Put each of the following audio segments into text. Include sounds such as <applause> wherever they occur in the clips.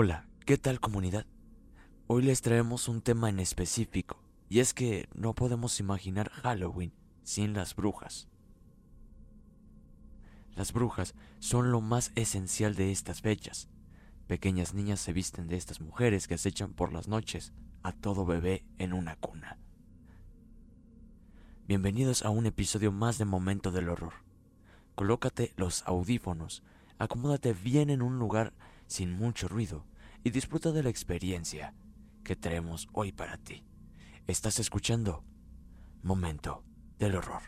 Hola, ¿qué tal comunidad? Hoy les traemos un tema en específico, y es que no podemos imaginar Halloween sin las brujas. Las brujas son lo más esencial de estas fechas. Pequeñas niñas se visten de estas mujeres que acechan por las noches a todo bebé en una cuna. Bienvenidos a un episodio más de Momento del Horror. Colócate los audífonos, acomódate bien en un lugar sin mucho ruido y disfruta de la experiencia que traemos hoy para ti. Estás escuchando Momento del Horror.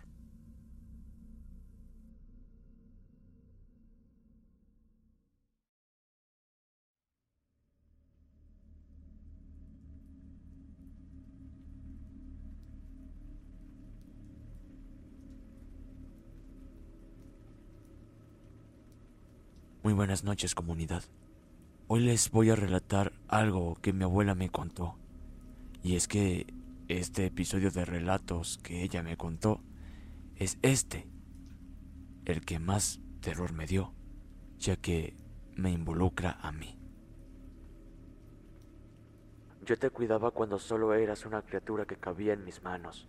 Muy buenas noches comunidad. Hoy les voy a relatar algo que mi abuela me contó. Y es que este episodio de relatos que ella me contó es este, el que más terror me dio, ya que me involucra a mí. Yo te cuidaba cuando solo eras una criatura que cabía en mis manos.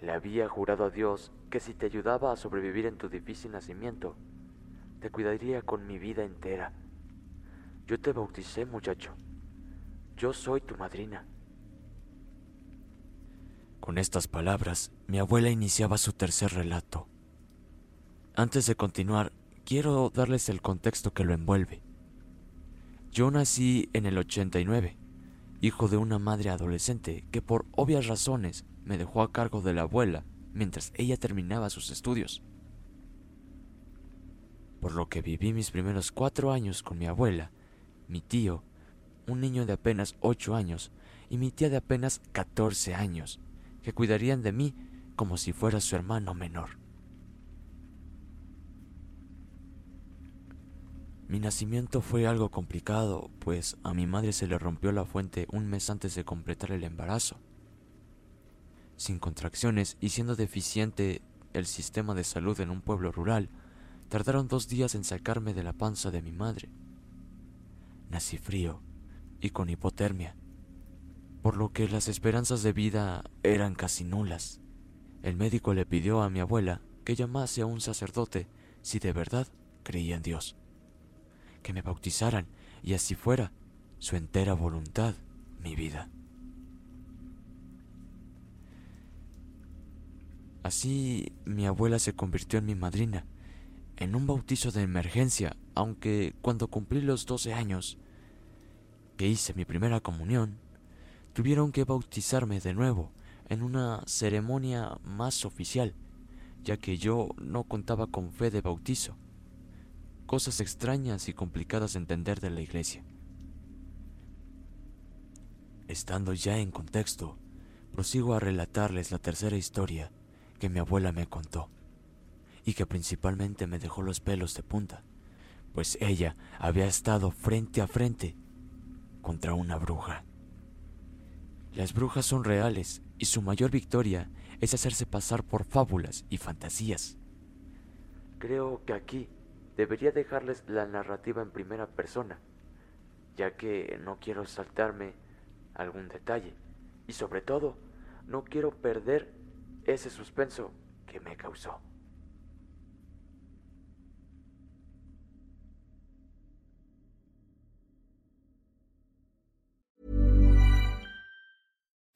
Le había jurado a Dios que si te ayudaba a sobrevivir en tu difícil nacimiento, te cuidaría con mi vida entera. Yo te bauticé, muchacho. Yo soy tu madrina. Con estas palabras, mi abuela iniciaba su tercer relato. Antes de continuar, quiero darles el contexto que lo envuelve. Yo nací en el 89, hijo de una madre adolescente que por obvias razones me dejó a cargo de la abuela mientras ella terminaba sus estudios. Por lo que viví mis primeros cuatro años con mi abuela, mi tío, un niño de apenas ocho años, y mi tía de apenas catorce años, que cuidarían de mí como si fuera su hermano menor. Mi nacimiento fue algo complicado, pues a mi madre se le rompió la fuente un mes antes de completar el embarazo. Sin contracciones y siendo deficiente el sistema de salud en un pueblo rural, tardaron dos días en sacarme de la panza de mi madre. Nací frío y con hipotermia, por lo que las esperanzas de vida eran casi nulas. El médico le pidió a mi abuela que llamase a un sacerdote si de verdad creía en Dios, que me bautizaran y así fuera su entera voluntad, mi vida. Así mi abuela se convirtió en mi madrina, en un bautizo de emergencia, aunque cuando cumplí los 12 años, que hice mi primera comunión, tuvieron que bautizarme de nuevo en una ceremonia más oficial, ya que yo no contaba con fe de bautizo. Cosas extrañas y complicadas de entender de la iglesia. Estando ya en contexto, prosigo a relatarles la tercera historia que mi abuela me contó y que principalmente me dejó los pelos de punta, pues ella había estado frente a frente contra una bruja. Las brujas son reales y su mayor victoria es hacerse pasar por fábulas y fantasías. Creo que aquí debería dejarles la narrativa en primera persona, ya que no quiero saltarme algún detalle y sobre todo no quiero perder ese suspenso que me causó.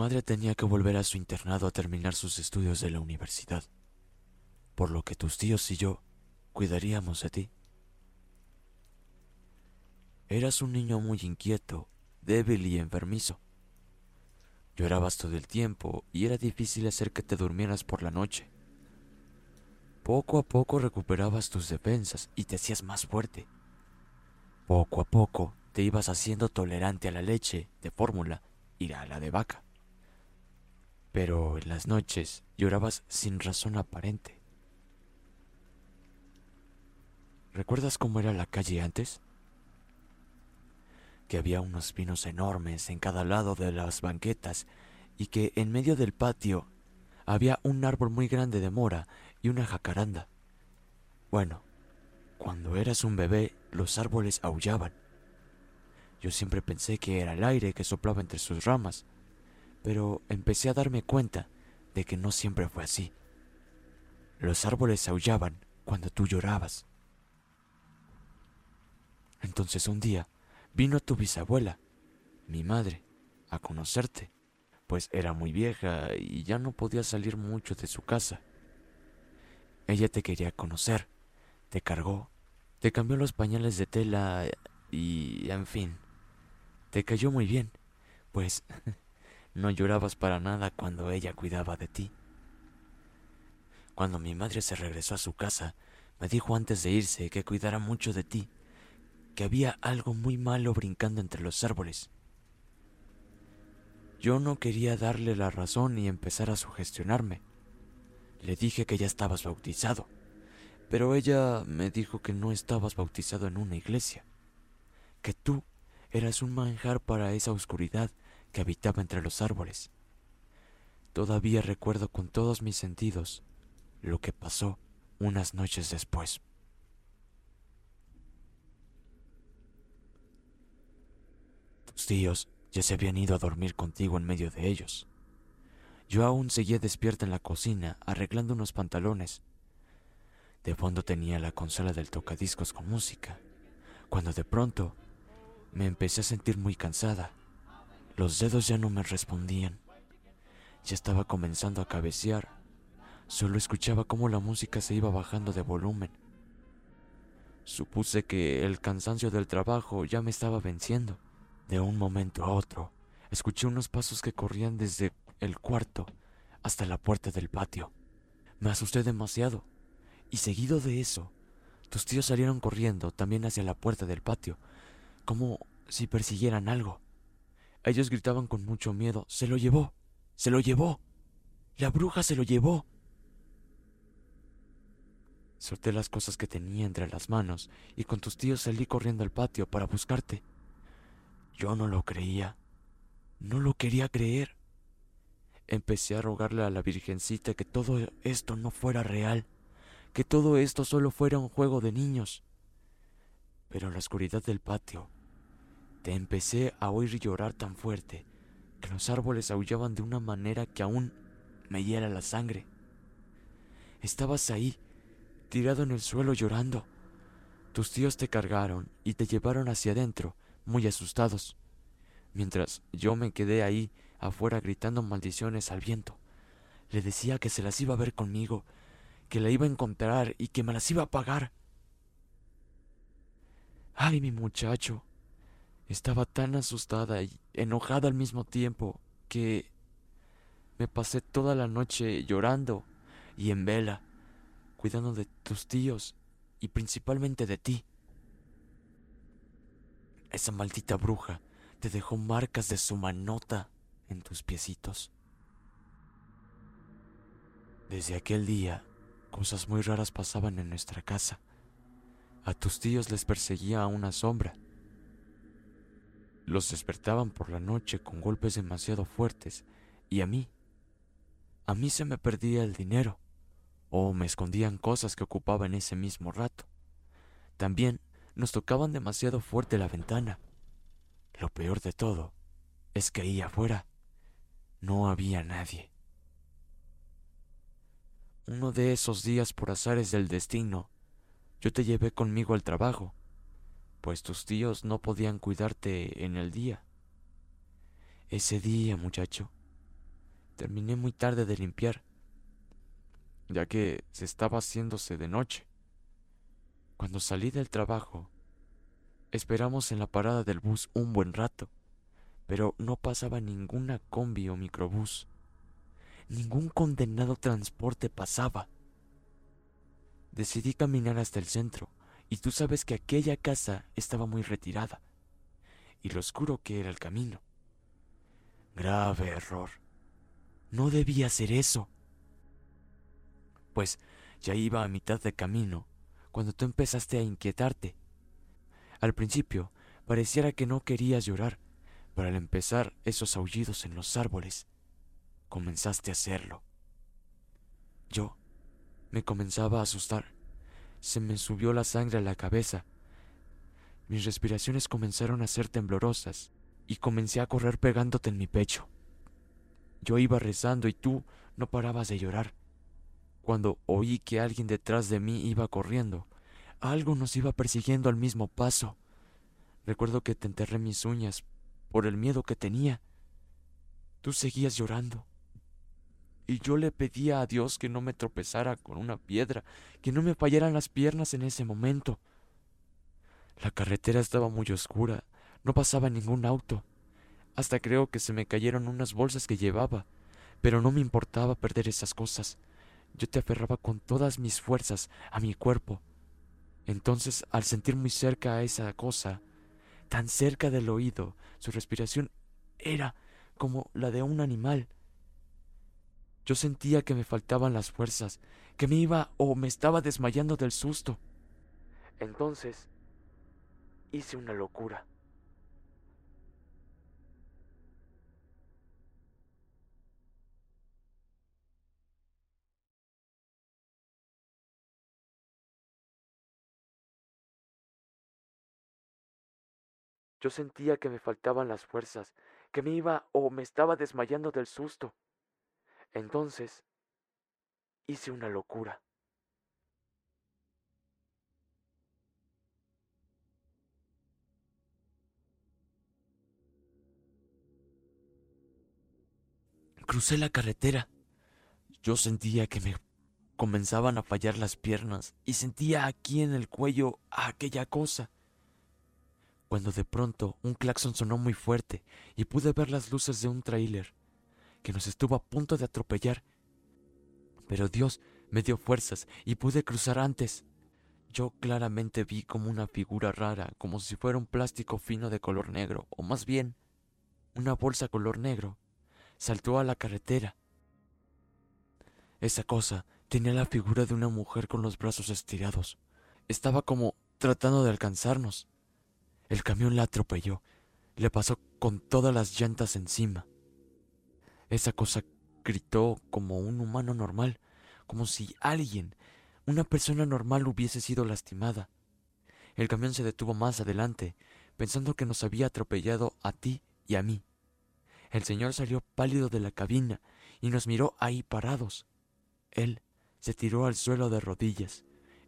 Madre tenía que volver a su internado a terminar sus estudios de la universidad, por lo que tus tíos y yo cuidaríamos de ti. Eras un niño muy inquieto, débil y enfermizo. Llorabas todo el tiempo y era difícil hacer que te durmieras por la noche. Poco a poco recuperabas tus defensas y te hacías más fuerte. Poco a poco te ibas haciendo tolerante a la leche de fórmula y a la de vaca. Pero en las noches llorabas sin razón aparente. ¿Recuerdas cómo era la calle antes? Que había unos pinos enormes en cada lado de las banquetas y que en medio del patio había un árbol muy grande de mora y una jacaranda. Bueno, cuando eras un bebé los árboles aullaban. Yo siempre pensé que era el aire que soplaba entre sus ramas, pero empecé a darme cuenta de que no siempre fue así. Los árboles aullaban cuando tú llorabas. Entonces un día vino tu bisabuela, mi madre, a conocerte, pues era muy vieja y ya no podía salir mucho de su casa. Ella te quería conocer, te cargó, te cambió los pañales de tela y, en fin, te cayó muy bien, pues <laughs> no llorabas para nada cuando ella cuidaba de ti. Cuando mi madre se regresó a su casa, me dijo antes de irse que cuidara mucho de ti, que había algo muy malo brincando entre los árboles. Yo no quería darle la razón y empezar a sugestionarme. Le dije que ya estabas bautizado, pero ella me dijo que no estabas bautizado en una iglesia, que tú eras un manjar para esa oscuridad que habitaba entre los árboles. Todavía recuerdo con todos mis sentidos lo que pasó unas noches después. Tus tíos ya se habían ido a dormir contigo en medio de ellos. Yo aún seguía despierta en la cocina arreglando unos pantalones. De fondo tenía la consola del tocadiscos con música, cuando de pronto me empecé a sentir muy cansada. Los dedos ya no me respondían. Ya estaba comenzando a cabecear. Solo escuchaba cómo la música se iba bajando de volumen. Supuse que el cansancio del trabajo ya me estaba venciendo. De un momento a otro, escuché unos pasos que corrían desde el cuarto hasta la puerta del patio. Me asusté demasiado. Y seguido de eso, tus tíos salieron corriendo también hacia la puerta del patio, como si persiguieran algo. Ellos gritaban con mucho miedo, se lo llevó, se lo llevó, la bruja se lo llevó. Solté las cosas que tenía entre las manos y con tus tíos salí corriendo al patio para buscarte. Yo no lo creía, no lo quería creer. Empecé a rogarle a la Virgencita que todo esto no fuera real, que todo esto solo fuera un juego de niños. Pero en la oscuridad del patio, te empecé a oír llorar tan fuerte que los árboles aullaban de una manera que aún me hiela la sangre. Estabas ahí, tirado en el suelo llorando. Tus tíos te cargaron y te llevaron hacia adentro, muy asustados, mientras yo me quedé ahí afuera gritando maldiciones al viento. Le decía que se las iba a ver conmigo, que la iba a encontrar y que me las iba a pagar. Ay, mi muchacho. Estaba tan asustada y enojada al mismo tiempo que me pasé toda la noche llorando y en vela cuidando de tus tíos y principalmente de ti. Esa maldita bruja te dejó marcas de su manota en tus piecitos. Desde aquel día, cosas muy raras pasaban en nuestra casa. A tus tíos les perseguía una sombra. Los despertaban por la noche con golpes demasiado fuertes y a mí, a mí se me perdía el dinero o me escondían cosas que ocupaba en ese mismo rato. También nos tocaban demasiado fuerte la ventana. Lo peor de todo es que ahí afuera no había nadie. Uno de esos días por azares del destino, yo te llevé conmigo al trabajo, pues tus tíos no podían cuidarte en el día. Ese día, muchacho, terminé muy tarde de limpiar ya que se estaba haciéndose de noche. Cuando salí del trabajo, esperamos en la parada del bus un buen rato, pero no pasaba ninguna combi o microbús. Ningún condenado transporte pasaba. Decidí caminar hasta el centro, y tú sabes que aquella casa estaba muy retirada, y lo oscuro que era el camino. Grave error. No debía hacer eso pues ya iba a mitad de camino cuando tú empezaste a inquietarte. Al principio pareciera que no querías llorar, pero al empezar esos aullidos en los árboles, comenzaste a hacerlo. Yo me comenzaba a asustar. Se me subió la sangre a la cabeza. Mis respiraciones comenzaron a ser temblorosas y comencé a correr pegándote en mi pecho. Yo iba rezando y tú no parabas de llorar cuando oí que alguien detrás de mí iba corriendo. Algo nos iba persiguiendo al mismo paso. Recuerdo que te enterré mis uñas por el miedo que tenía. Tú seguías llorando. Y yo le pedía a Dios que no me tropezara con una piedra, que no me fallaran las piernas en ese momento. La carretera estaba muy oscura, no pasaba ningún auto. Hasta creo que se me cayeron unas bolsas que llevaba, pero no me importaba perder esas cosas. Yo te aferraba con todas mis fuerzas a mi cuerpo. Entonces, al sentir muy cerca a esa cosa, tan cerca del oído, su respiración era como la de un animal. Yo sentía que me faltaban las fuerzas, que me iba o me estaba desmayando del susto. Entonces, hice una locura. Yo sentía que me faltaban las fuerzas, que me iba o me estaba desmayando del susto. Entonces hice una locura. Crucé la carretera. Yo sentía que me comenzaban a fallar las piernas y sentía aquí en el cuello aquella cosa cuando de pronto un claxon sonó muy fuerte y pude ver las luces de un tráiler que nos estuvo a punto de atropellar. Pero Dios me dio fuerzas y pude cruzar antes. Yo claramente vi como una figura rara, como si fuera un plástico fino de color negro, o más bien, una bolsa color negro, saltó a la carretera. Esa cosa tenía la figura de una mujer con los brazos estirados. Estaba como tratando de alcanzarnos. El camión la atropelló, le pasó con todas las llantas encima. Esa cosa gritó como un humano normal, como si alguien, una persona normal, hubiese sido lastimada. El camión se detuvo más adelante, pensando que nos había atropellado a ti y a mí. El señor salió pálido de la cabina y nos miró ahí parados. Él se tiró al suelo de rodillas.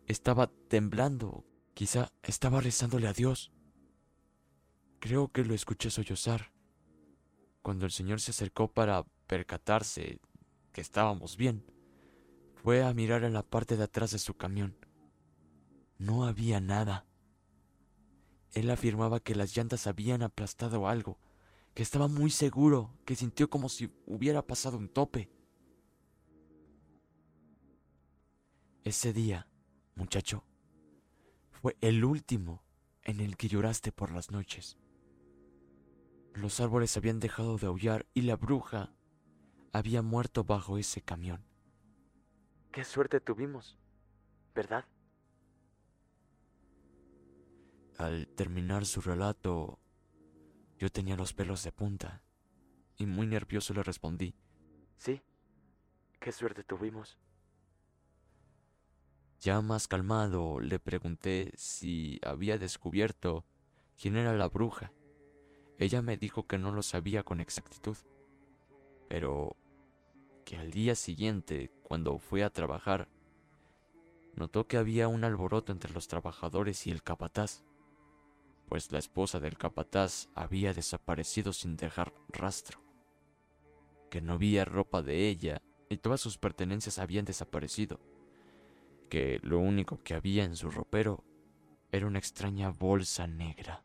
Estaba temblando, quizá estaba rezándole a Dios. Creo que lo escuché sollozar. Cuando el señor se acercó para percatarse que estábamos bien, fue a mirar en la parte de atrás de su camión. No había nada. Él afirmaba que las llantas habían aplastado algo, que estaba muy seguro, que sintió como si hubiera pasado un tope. Ese día, muchacho, fue el último en el que lloraste por las noches. Los árboles habían dejado de aullar y la bruja había muerto bajo ese camión. Qué suerte tuvimos, ¿verdad? Al terminar su relato, yo tenía los pelos de punta y muy nervioso le respondí, sí, qué suerte tuvimos. Ya más calmado le pregunté si había descubierto quién era la bruja. Ella me dijo que no lo sabía con exactitud, pero que al día siguiente, cuando fue a trabajar, notó que había un alboroto entre los trabajadores y el capataz pues la esposa del capataz había desaparecido sin dejar rastro, que no había ropa de ella y todas sus pertenencias habían desaparecido, que lo único que había en su ropero era una extraña bolsa negra.